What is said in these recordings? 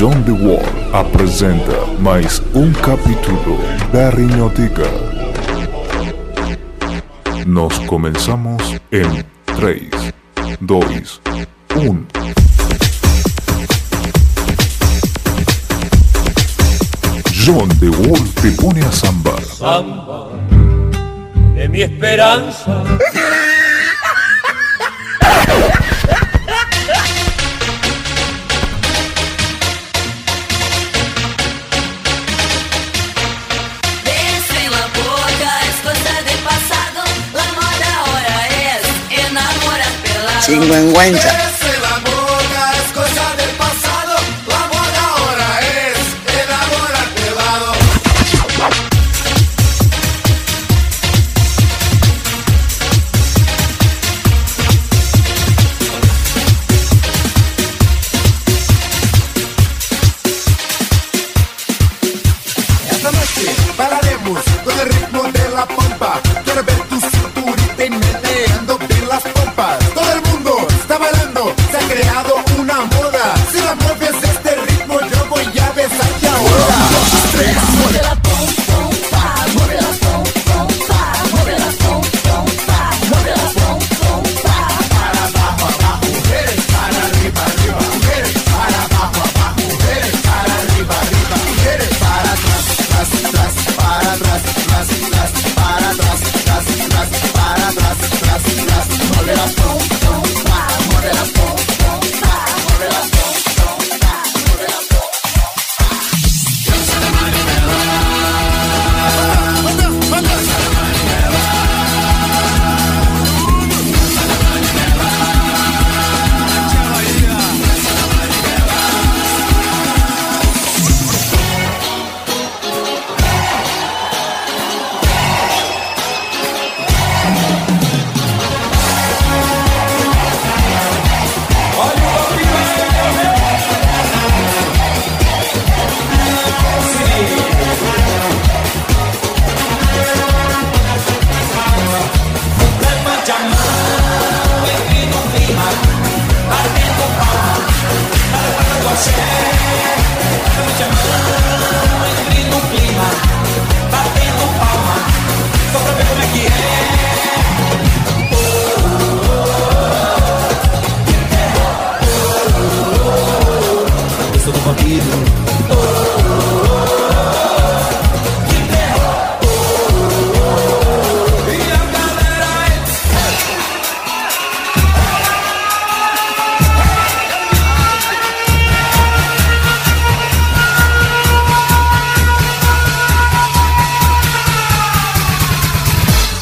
John The Wall apresenta mais um capítulo da Rinhoteca. Nós começamos em 3, 2, 1. John The Wall te pone a sambar. Samba de mi esperanza. chingüengüenza.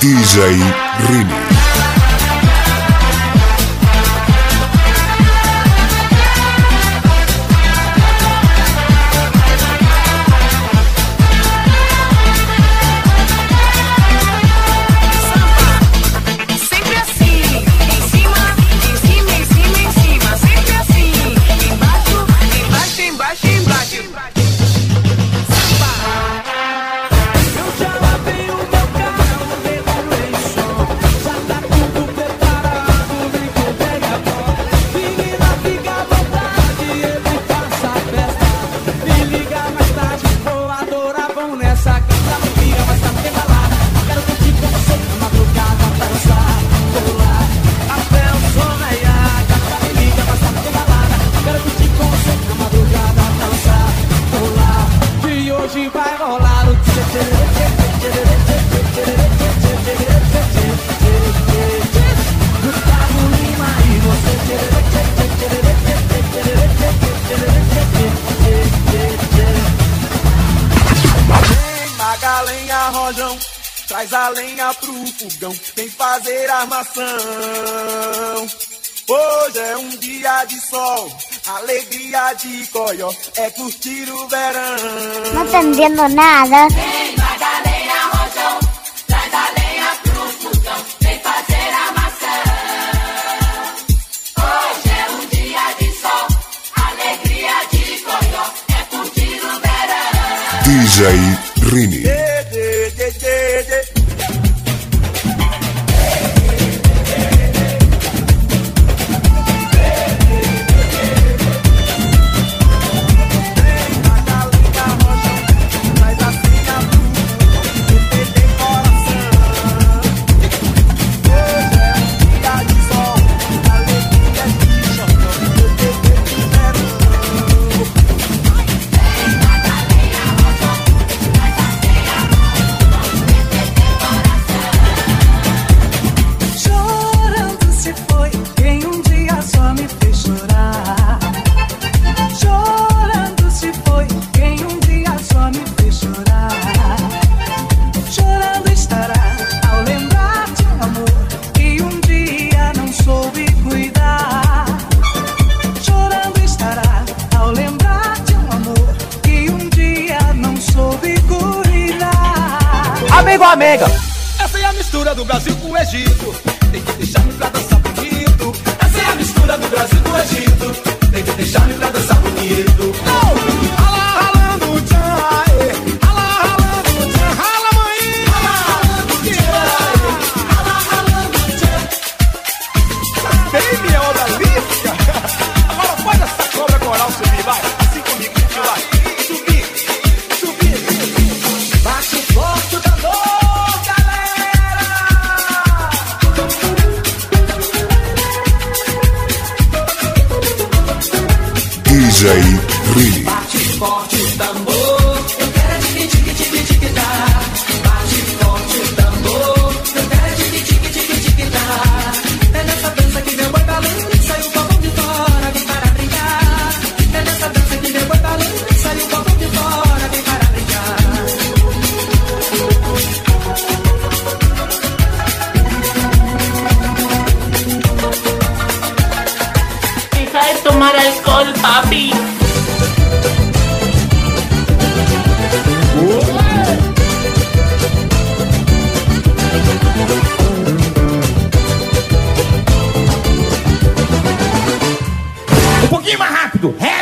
DJ Rini. Nessa Casa não vira, mas tá bem balada Quero curtir com você na madrugada pra dançar lá, até o som raiar Casa me liga, mas tá bem balada Quero curtir com você na madrugada dançar Vou lá, e hoje vai rolar o Gustavo Lima e Vem Rojão, traz a lenha pro fogão, vem fazer armação. Hoje é um dia de sol, alegria de coió, é curtir o verão. No te entiendo nada. Vem, Magdalena Rojão, traz a lenha pro fogão, vem fazer a maçã. Hoje é um dia de sol, alegria de coió, é curtir o verão. DJ Rini. Flamengo. Essa é a mistura do Brasil com o Egito. Tem que deixar-me pra dançar bonito. Essa é a mistura do Brasil com o Egito. Tem que deixar-me pra dançar DJ Ri. Bate forte o tambor. vai tomar escola, papi. Um pouquinho mais rápido. É.